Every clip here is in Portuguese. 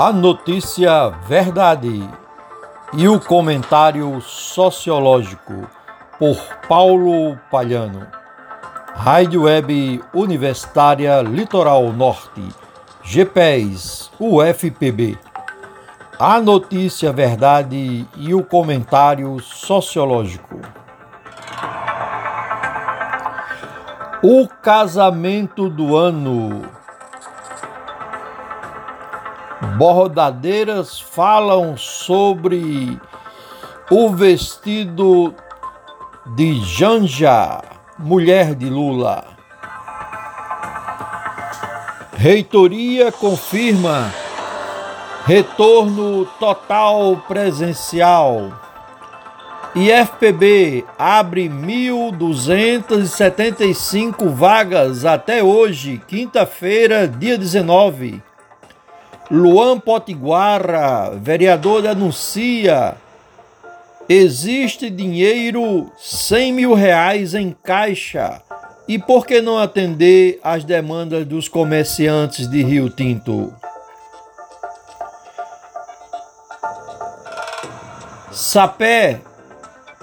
A notícia verdade e o comentário sociológico por Paulo Palhano. Rádio Web Universitária Litoral Norte, GPES, UFPB. A notícia verdade e o comentário sociológico. O casamento do ano bordadeiras falam sobre o vestido de Janja, mulher de Lula. Reitoria confirma retorno total presencial. IFPB abre 1.275 vagas até hoje, quinta-feira, dia 19. Luan Potiguara, vereador, denuncia: existe dinheiro 100 mil reais em caixa. E por que não atender às demandas dos comerciantes de Rio Tinto? Sapé,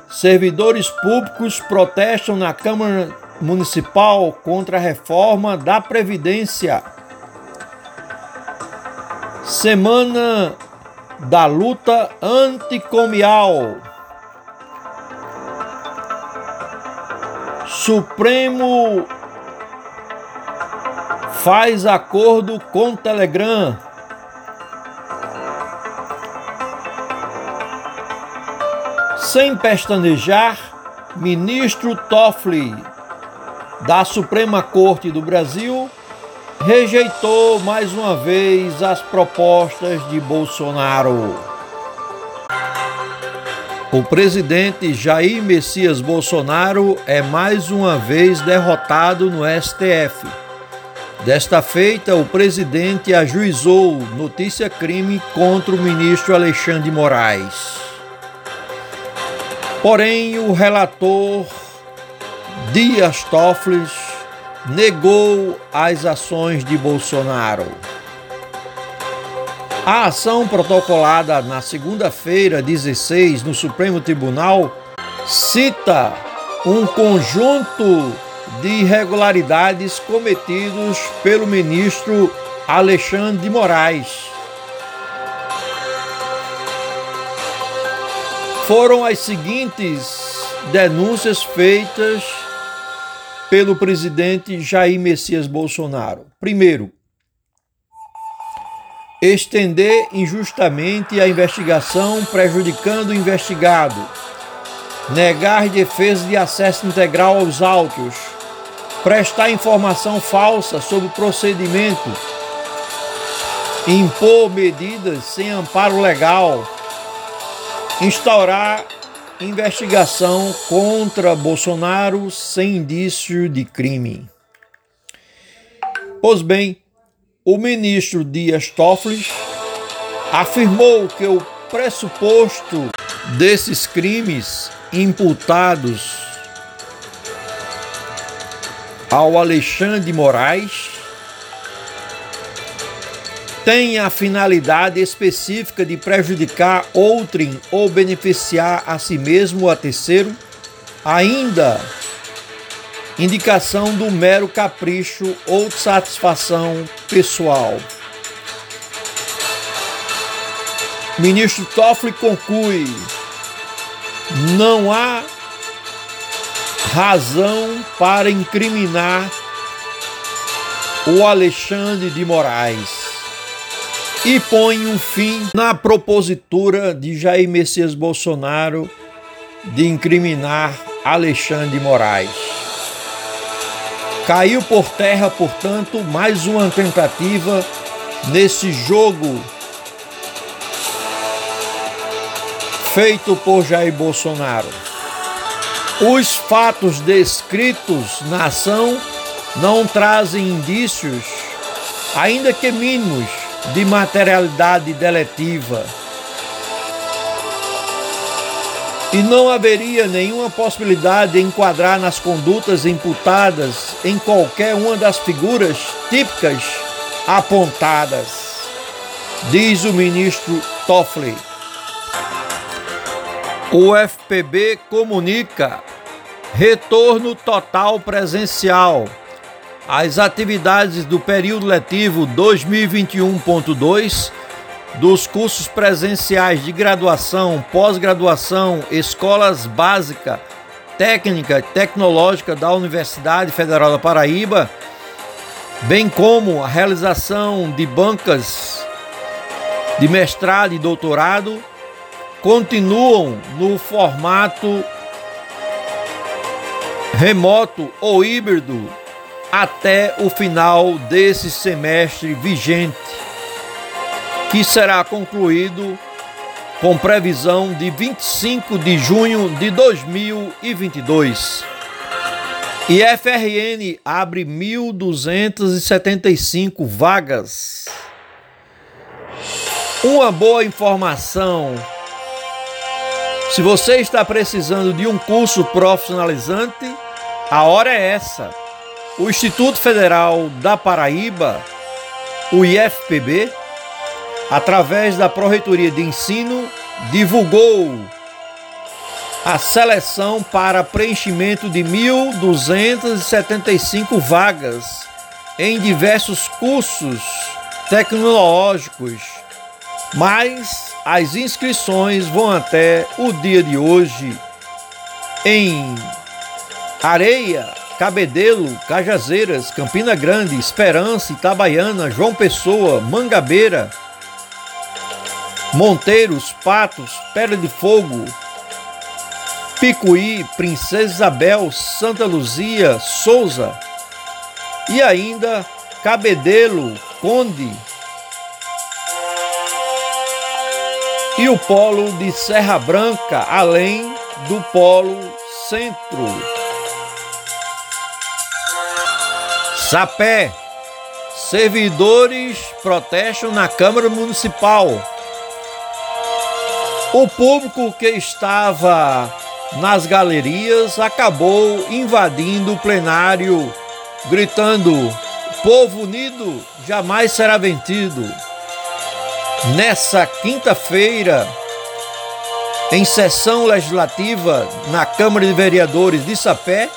servidores públicos protestam na Câmara Municipal contra a reforma da Previdência. Semana da luta anticomial. Supremo faz acordo com Telegram. Sem pestanejar, ministro Toffoli da Suprema Corte do Brasil rejeitou mais uma vez as propostas de Bolsonaro. O presidente Jair Messias Bolsonaro é mais uma vez derrotado no STF. Desta feita, o presidente ajuizou notícia-crime contra o ministro Alexandre Moraes. Porém, o relator Dias Toffoli negou as ações de Bolsonaro. A ação protocolada na segunda-feira, 16, no Supremo Tribunal, cita um conjunto de irregularidades cometidos pelo ministro Alexandre de Moraes. Foram as seguintes denúncias feitas pelo presidente Jair Messias Bolsonaro. Primeiro, estender injustamente a investigação prejudicando o investigado, negar defesa de acesso integral aos autos, prestar informação falsa sobre o procedimento, impor medidas sem amparo legal, instaurar Investigação contra Bolsonaro sem indício de crime. Pois bem, o ministro Dias Toffoli afirmou que o pressuposto desses crimes imputados ao Alexandre Moraes tem a finalidade específica de prejudicar outrem ou beneficiar a si mesmo ou a terceiro, ainda indicação do mero capricho ou satisfação pessoal. Ministro Toffoli conclui: não há razão para incriminar o Alexandre de Moraes e põe um fim na propositura de Jair Messias Bolsonaro de incriminar Alexandre Moraes. Caiu por terra, portanto, mais uma tentativa nesse jogo feito por Jair Bolsonaro. Os fatos descritos na ação não trazem indícios, ainda que mínimos, de materialidade deletiva. E não haveria nenhuma possibilidade de enquadrar nas condutas imputadas em qualquer uma das figuras típicas apontadas. diz o ministro Toffoli. O FPB comunica retorno total presencial às atividades do período letivo 2021.2 dos cursos presenciais de graduação, pós-graduação, escolas básica, técnica tecnológica da Universidade Federal da Paraíba, bem como a realização de bancas de mestrado e doutorado, continuam no formato remoto ou híbrido até o final desse semestre vigente que será concluído com previsão de 25 de junho de 2022. E FRN abre 1.275 vagas. Uma boa informação. Se você está precisando de um curso profissionalizante, a hora é essa. O Instituto Federal da Paraíba, o IFPB, através da Proreitoria de Ensino, divulgou a seleção para preenchimento de 1.275 vagas em diversos cursos tecnológicos, mas as inscrições vão até o dia de hoje em Areia, Cabedelo, Cajazeiras, Campina Grande, Esperança, Itabaiana, João Pessoa, Mangabeira, Monteiros, Patos, Pedra de Fogo, Picuí, Princesa Isabel, Santa Luzia, Souza e ainda Cabedelo, Conde e o polo de Serra Branca, além do polo Centro. Sapé, servidores protestam na Câmara Municipal o público que estava nas galerias acabou invadindo o plenário, gritando: Povo unido jamais será vencido. Nessa quinta-feira, em sessão legislativa na Câmara de Vereadores de Sapé,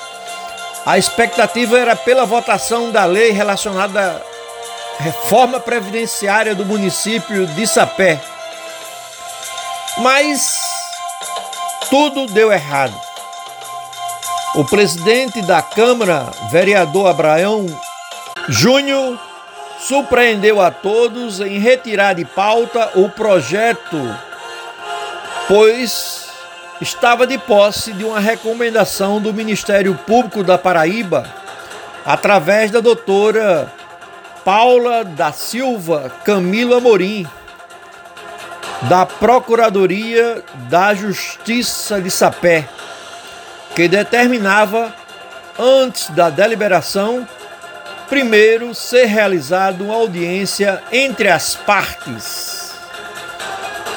a expectativa era pela votação da lei relacionada à reforma previdenciária do município de Sapé mas tudo deu errado. O presidente da Câmara, vereador Abraão Júnior, surpreendeu a todos em retirar de pauta o projeto, pois estava de posse de uma recomendação do Ministério Público da Paraíba, através da doutora Paula da Silva Camilo Amorim, da Procuradoria da Justiça de Sapé, que determinava, antes da deliberação, primeiro ser realizada uma audiência entre as partes.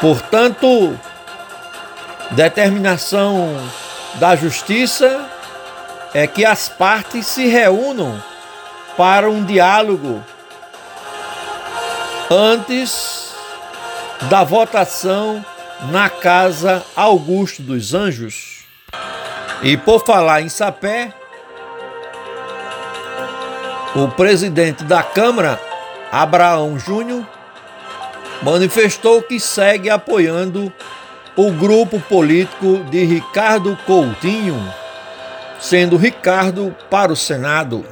Portanto, determinação da Justiça é que as partes se reúnam para um diálogo antes da votação na Casa Augusto dos Anjos. E por falar em Sapé, o presidente da Câmara, Abraão Júnior, manifestou que segue apoiando o grupo político de Ricardo Coutinho, sendo Ricardo para o Senado.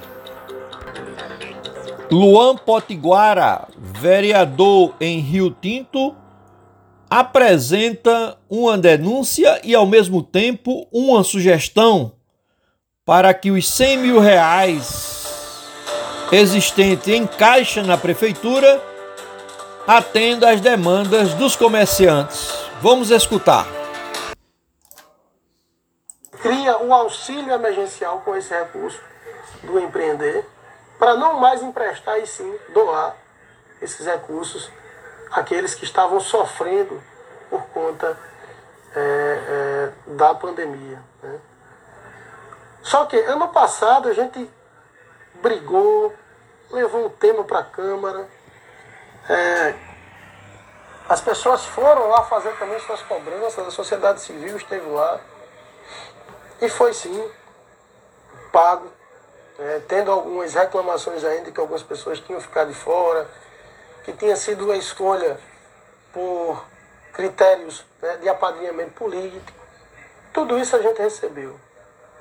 Luan Potiguara, vereador em Rio Tinto, apresenta uma denúncia e, ao mesmo tempo, uma sugestão para que os 100 mil reais existentes em caixa na prefeitura atenda às demandas dos comerciantes. Vamos escutar. Cria um auxílio emergencial com esse recurso do empreender para não mais emprestar e sim doar esses recursos àqueles que estavam sofrendo por conta é, é, da pandemia. Né? Só que ano passado a gente brigou, levou um tema para a Câmara, é, As pessoas foram lá fazer também suas cobranças, a sociedade civil esteve lá. E foi sim pago, né, tendo algumas reclamações ainda que algumas pessoas tinham ficado de fora, que tinha sido uma escolha por critérios né, de apadrinhamento político. Tudo isso a gente recebeu.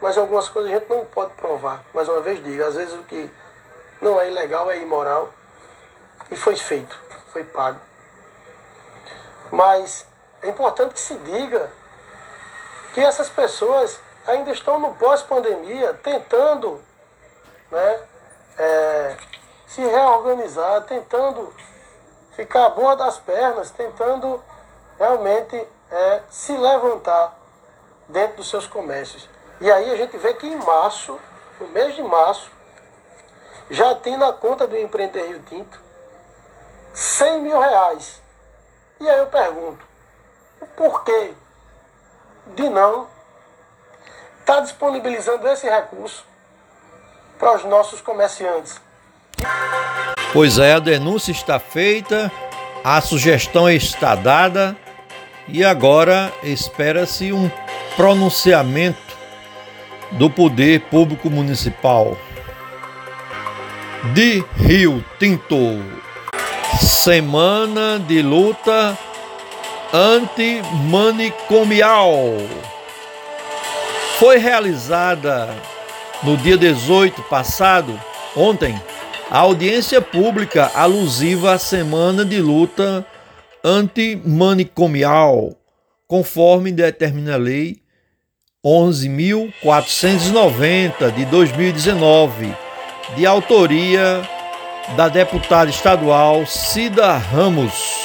Mas algumas coisas a gente não pode provar. Mais uma vez digo, às vezes o que não é ilegal é imoral. E foi feito, foi pago. Mas é importante que se diga que essas pessoas ainda estão no pós-pandemia tentando né, é, se reorganizar, tentando ficar boa das pernas, tentando realmente é, se levantar dentro dos seus comércios. E aí a gente vê que em março, no mês de março, já tem na conta do Empreender Rio Tinto 100 mil reais e aí eu pergunto, o porquê de não estar tá disponibilizando esse recurso para os nossos comerciantes? Pois é, a denúncia está feita, a sugestão está dada e agora espera-se um pronunciamento do Poder Público Municipal de Rio Tinto. Semana de luta antimanicomial. Foi realizada no dia 18 passado, ontem, a audiência pública alusiva à Semana de Luta Antimanicomial, conforme determina a Lei 11.490 de 2019, de autoria da deputada estadual Cida Ramos.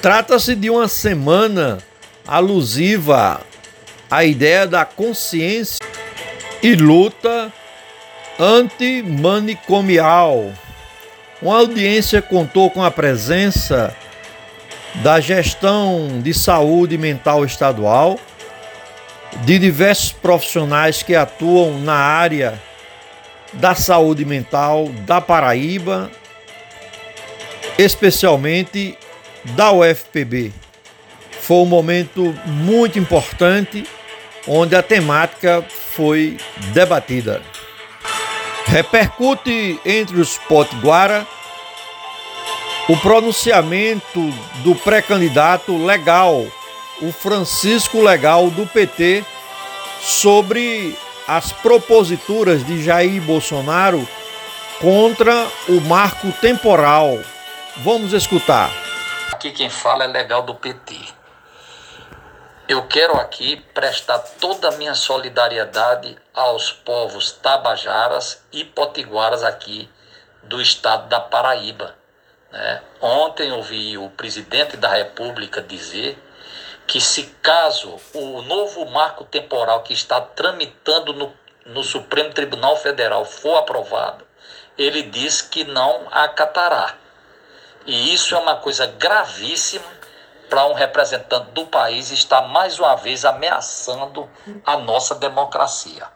Trata-se de uma semana alusiva à ideia da consciência e luta antimanicomial. Uma audiência contou com a presença da gestão de saúde mental estadual, de diversos profissionais que atuam na área da saúde mental da Paraíba, especialmente da UFPB. Foi um momento muito importante onde a temática foi debatida. Repercute entre os potiguara o pronunciamento do pré-candidato legal, o Francisco Legal do PT, sobre as proposituras de Jair Bolsonaro contra o marco temporal. Vamos escutar. Aqui quem fala é legal do PT. Eu quero aqui prestar toda a minha solidariedade aos povos tabajaras e potiguaras aqui do estado da Paraíba. Né? Ontem ouvi o presidente da República dizer que se caso o novo marco temporal que está tramitando no, no Supremo Tribunal Federal for aprovado, ele diz que não acatará. E isso é uma coisa gravíssima para um representante do país estar mais uma vez ameaçando a nossa democracia.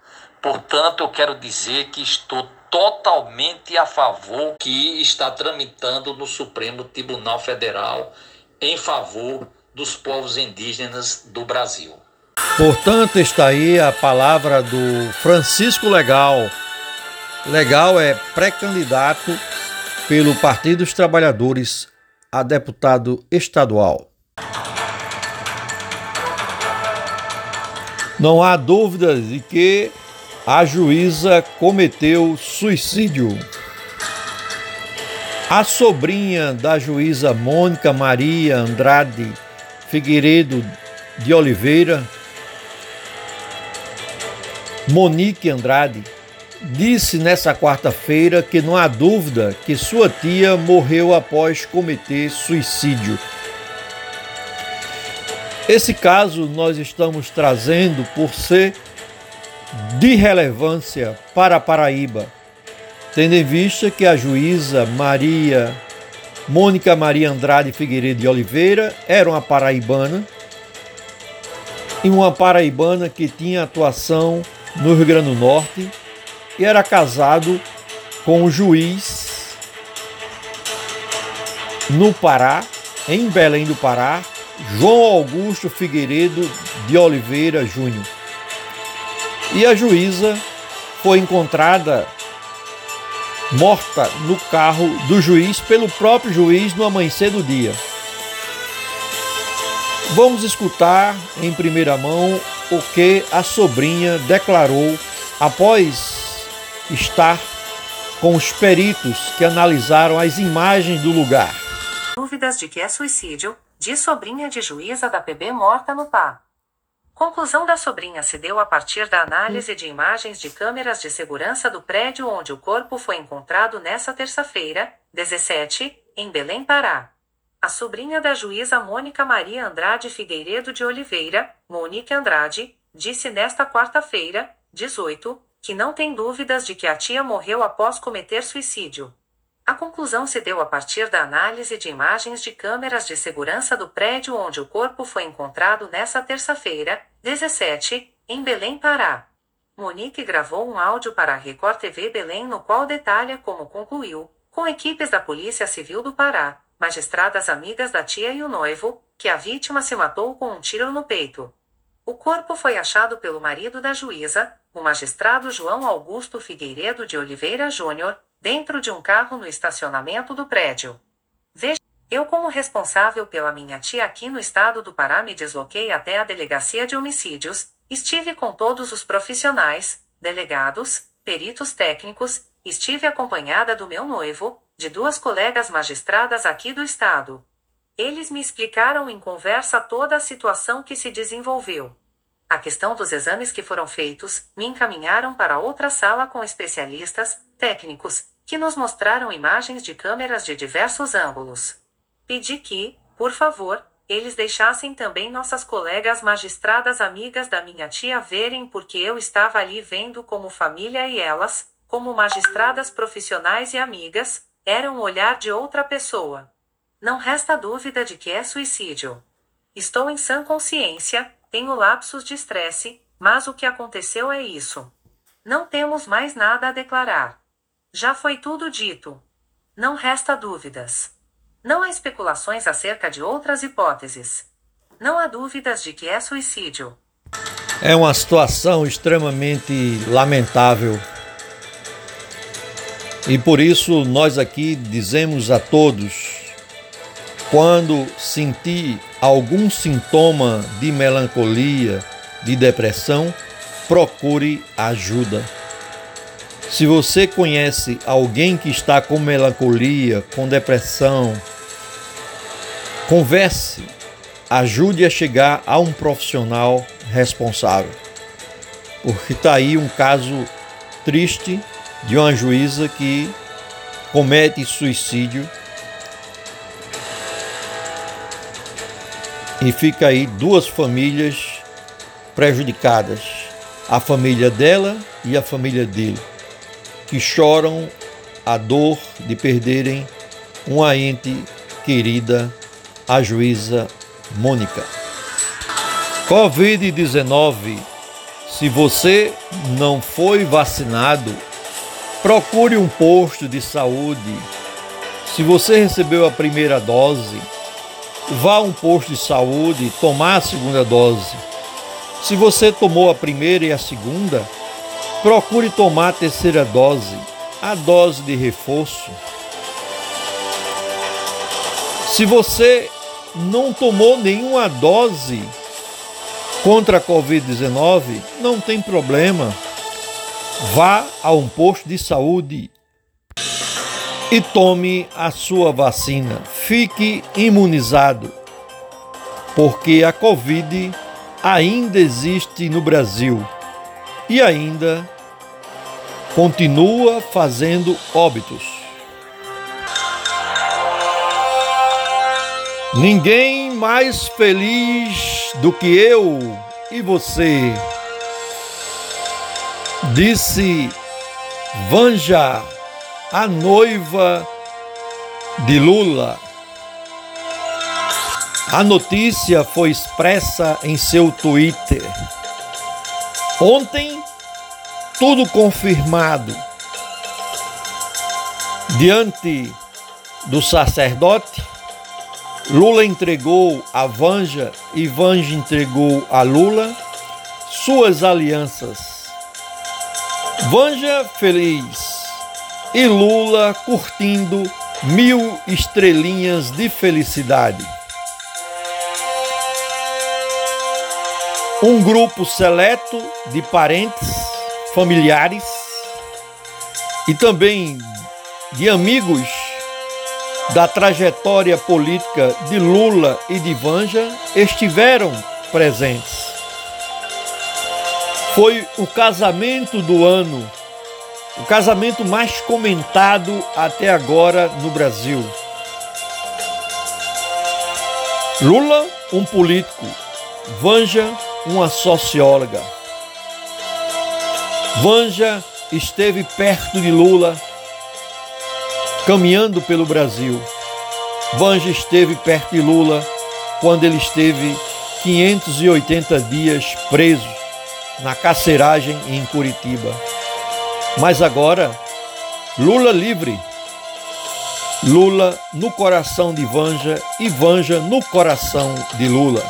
Portanto, eu quero dizer que estou totalmente a favor que está tramitando no Supremo Tribunal Federal em favor dos povos indígenas do Brasil. Portanto, está aí a palavra do Francisco Legal. Legal é pré-candidato pelo Partido dos Trabalhadores a deputado estadual. Não há dúvidas de que a juíza cometeu suicídio. A sobrinha da juíza Mônica Maria Andrade Figueiredo de Oliveira, Monique Andrade, disse nessa quarta-feira que não há dúvida que sua tia morreu após cometer suicídio. Esse caso nós estamos trazendo por ser de relevância para a Paraíba, tendo em vista que a juíza Maria Mônica Maria Andrade Figueiredo de Oliveira era uma paraibana e uma paraibana que tinha atuação no Rio Grande do Norte e era casado com o juiz no Pará, em Belém do Pará, João Augusto Figueiredo de Oliveira Júnior. E a juíza foi encontrada morta no carro do juiz pelo próprio juiz no amanhecer do dia. Vamos escutar em primeira mão o que a sobrinha declarou após estar com os peritos que analisaram as imagens do lugar. Dúvidas de que é suicídio, diz sobrinha de juíza da PB morta no PA. Conclusão da sobrinha se deu a partir da análise de imagens de câmeras de segurança do prédio onde o corpo foi encontrado nesta terça-feira, 17, em Belém, Pará. A sobrinha da juíza Mônica Maria Andrade Figueiredo de Oliveira, Monique Andrade, disse nesta quarta-feira, 18, que não tem dúvidas de que a tia morreu após cometer suicídio. A conclusão se deu a partir da análise de imagens de câmeras de segurança do prédio onde o corpo foi encontrado nesta terça-feira, 17, em Belém, Pará. Monique gravou um áudio para a Record TV Belém no qual detalha como concluiu, com equipes da Polícia Civil do Pará, magistradas amigas da tia e o noivo, que a vítima se matou com um tiro no peito. O corpo foi achado pelo marido da juíza, o magistrado João Augusto Figueiredo de Oliveira Júnior, dentro de um carro no estacionamento do prédio. Veja, eu como responsável pela minha tia aqui no estado do Pará me desloquei até a delegacia de homicídios, estive com todos os profissionais, delegados, peritos técnicos, estive acompanhada do meu noivo, de duas colegas magistradas aqui do estado. Eles me explicaram em conversa toda a situação que se desenvolveu. A questão dos exames que foram feitos, me encaminharam para outra sala com especialistas, técnicos, que nos mostraram imagens de câmeras de diversos ângulos. Pedi que, por favor, eles deixassem também nossas colegas magistradas amigas da minha tia verem porque eu estava ali vendo como família e elas, como magistradas profissionais e amigas, era um olhar de outra pessoa. Não resta dúvida de que é suicídio. Estou em sã consciência, tenho lapsos de estresse, mas o que aconteceu é isso. Não temos mais nada a declarar. Já foi tudo dito. Não resta dúvidas. Não há especulações acerca de outras hipóteses. Não há dúvidas de que é suicídio. É uma situação extremamente lamentável. E por isso nós aqui dizemos a todos: quando sentir algum sintoma de melancolia, de depressão, procure ajuda. Se você conhece alguém que está com melancolia, com depressão, converse, ajude a chegar a um profissional responsável. Porque está aí um caso triste de uma juíza que comete suicídio. E fica aí duas famílias prejudicadas, a família dela e a família dele que choram a dor de perderem uma ente querida, a juíza Mônica. Covid-19. Se você não foi vacinado, procure um posto de saúde. Se você recebeu a primeira dose, vá a um posto de saúde tomar a segunda dose. Se você tomou a primeira e a segunda, Procure tomar a terceira dose, a dose de reforço. Se você não tomou nenhuma dose contra a Covid-19, não tem problema. Vá a um posto de saúde e tome a sua vacina. Fique imunizado, porque a Covid ainda existe no Brasil e ainda continua fazendo óbitos. Ninguém mais feliz do que eu e você, disse Vanja, a noiva de Lula. A notícia foi expressa em seu Twitter. Ontem tudo confirmado diante do sacerdote, Lula entregou a Vanja e Vanja entregou a Lula suas alianças. Vanja feliz e Lula curtindo mil estrelinhas de felicidade. Um grupo seleto de parentes, familiares e também de amigos da trajetória política de Lula e de Vanja estiveram presentes. Foi o casamento do ano o casamento mais comentado até agora no Brasil. Lula, um político, Vanja, uma socióloga. Vanja esteve perto de Lula, caminhando pelo Brasil. Vanja esteve perto de Lula quando ele esteve 580 dias preso na carceragem em Curitiba. Mas agora, Lula livre. Lula no coração de Vanja e Vanja no coração de Lula.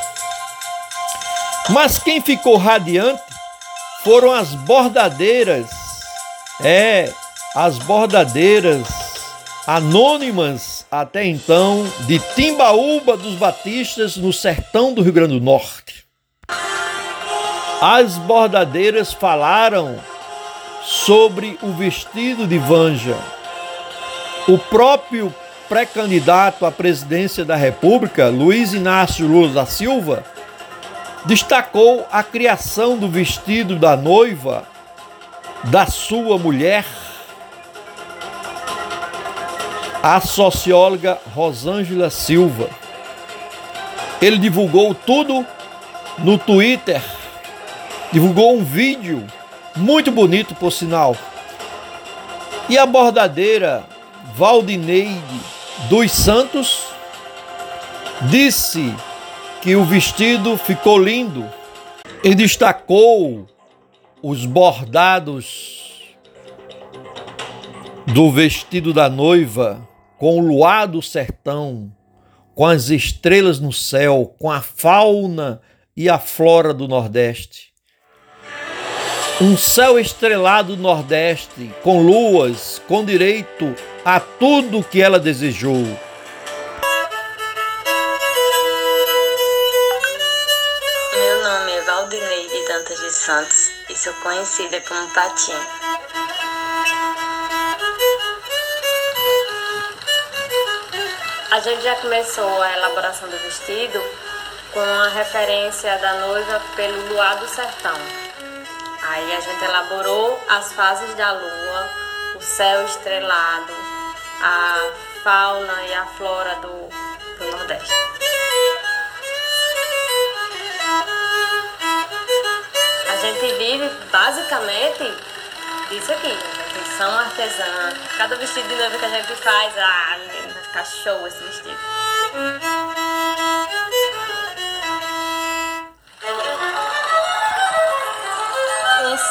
Mas quem ficou radiante foram as bordadeiras, é, as bordadeiras anônimas até então de Timbaúba dos Batistas no sertão do Rio Grande do Norte. As bordadeiras falaram sobre o vestido de Vanja. O próprio pré-candidato à presidência da República, Luiz Inácio Lula da Silva, destacou a criação do vestido da noiva da sua mulher, a socióloga Rosângela Silva. Ele divulgou tudo no Twitter, divulgou um vídeo muito bonito, por sinal. E a bordadeira Valdineide dos Santos disse que o vestido ficou lindo e destacou os bordados do vestido da noiva com o luar do sertão, com as estrelas no céu, com a fauna e a flora do Nordeste. Um céu estrelado do Nordeste, com luas, com direito a tudo que ela desejou. Santos e sou conhecida como Patinha. A gente já começou a elaboração do vestido com a referência da noiva pelo luar do sertão. Aí a gente elaborou as fases da lua, o céu estrelado, a fauna e a flora do, do Nordeste. Gente vive basicamente disso aqui, são artesã. Cada vestido de noiva que a gente faz, ah, vai ficar show esse vestido.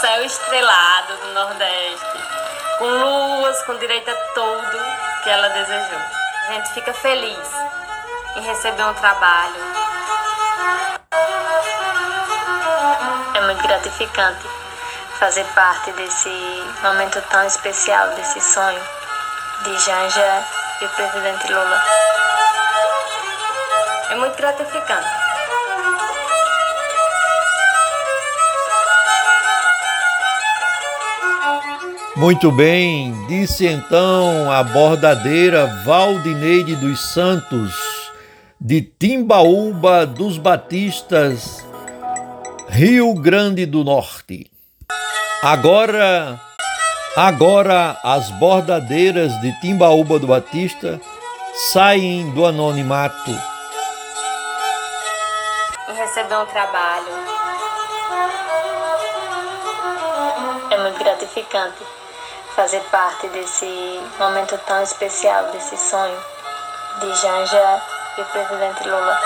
céu estrelado do Nordeste, com luas, com direito a tudo que ela desejou. A gente fica feliz em receber um trabalho. Muito gratificante fazer parte desse momento tão especial, desse sonho de Janja e o presidente Lula. É muito gratificante. Muito bem, disse então a bordadeira Valdineide dos Santos, de Timbaúba dos Batistas, Rio Grande do Norte. Agora, agora as bordadeiras de Timbaúba do Batista saem do anonimato. E receber um trabalho. É muito gratificante fazer parte desse momento tão especial, desse sonho de Janja e o presidente Lula.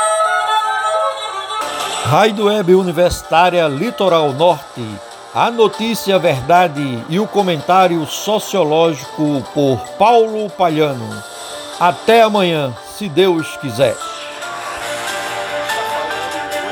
Rádio Web Universitária Litoral Norte. A notícia, verdade e o comentário sociológico por Paulo Palhano. Até amanhã, se Deus quiser.